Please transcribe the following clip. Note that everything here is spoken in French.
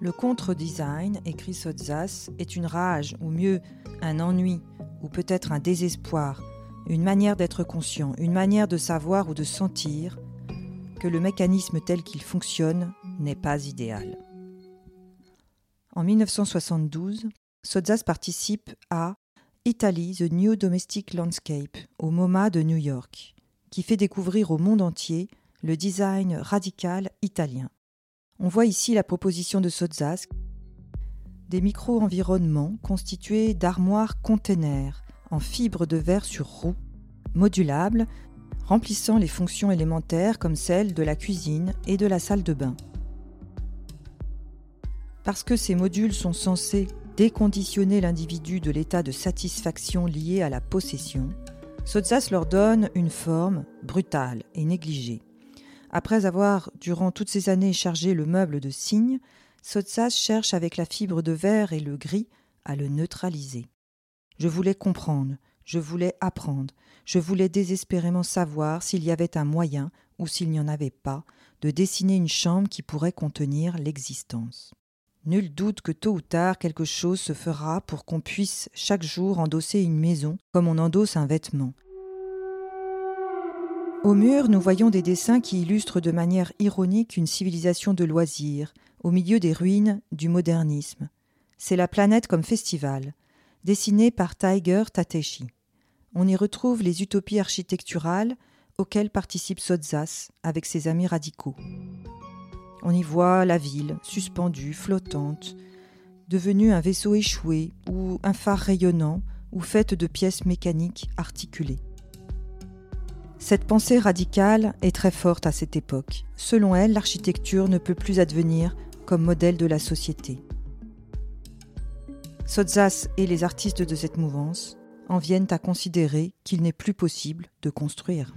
Le contre-design, écrit Sotzas, est une rage, ou mieux, un ennui, ou peut-être un désespoir, une manière d'être conscient, une manière de savoir ou de sentir que le mécanisme tel qu'il fonctionne n'est pas idéal. En 1972, Sotzas participe à Italy, The New Domestic Landscape, au MoMA de New York, qui fait découvrir au monde entier le design radical italien. On voit ici la proposition de Sotzas des micro-environnements constitués d'armoires containers en fibre de verre sur roue, modulables, remplissant les fonctions élémentaires comme celles de la cuisine et de la salle de bain. Parce que ces modules sont censés déconditionner l'individu de l'état de satisfaction lié à la possession, Sotzas leur donne une forme brutale et négligée. Après avoir, durant toutes ces années, chargé le meuble de signes, Sotsas cherche avec la fibre de verre et le gris à le neutraliser. Je voulais comprendre, je voulais apprendre, je voulais désespérément savoir s'il y avait un moyen, ou s'il n'y en avait pas, de dessiner une chambre qui pourrait contenir l'existence. Nul doute que tôt ou tard quelque chose se fera pour qu'on puisse chaque jour endosser une maison comme on endosse un vêtement, au mur, nous voyons des dessins qui illustrent de manière ironique une civilisation de loisirs, au milieu des ruines du modernisme. C'est la planète comme festival, dessiné par Tiger Tateshi. On y retrouve les utopies architecturales auxquelles participe Sotzas avec ses amis radicaux. On y voit la ville, suspendue, flottante, devenue un vaisseau échoué ou un phare rayonnant ou faite de pièces mécaniques articulées. Cette pensée radicale est très forte à cette époque. Selon elle, l'architecture ne peut plus advenir comme modèle de la société. Sotzas et les artistes de cette mouvance en viennent à considérer qu'il n'est plus possible de construire.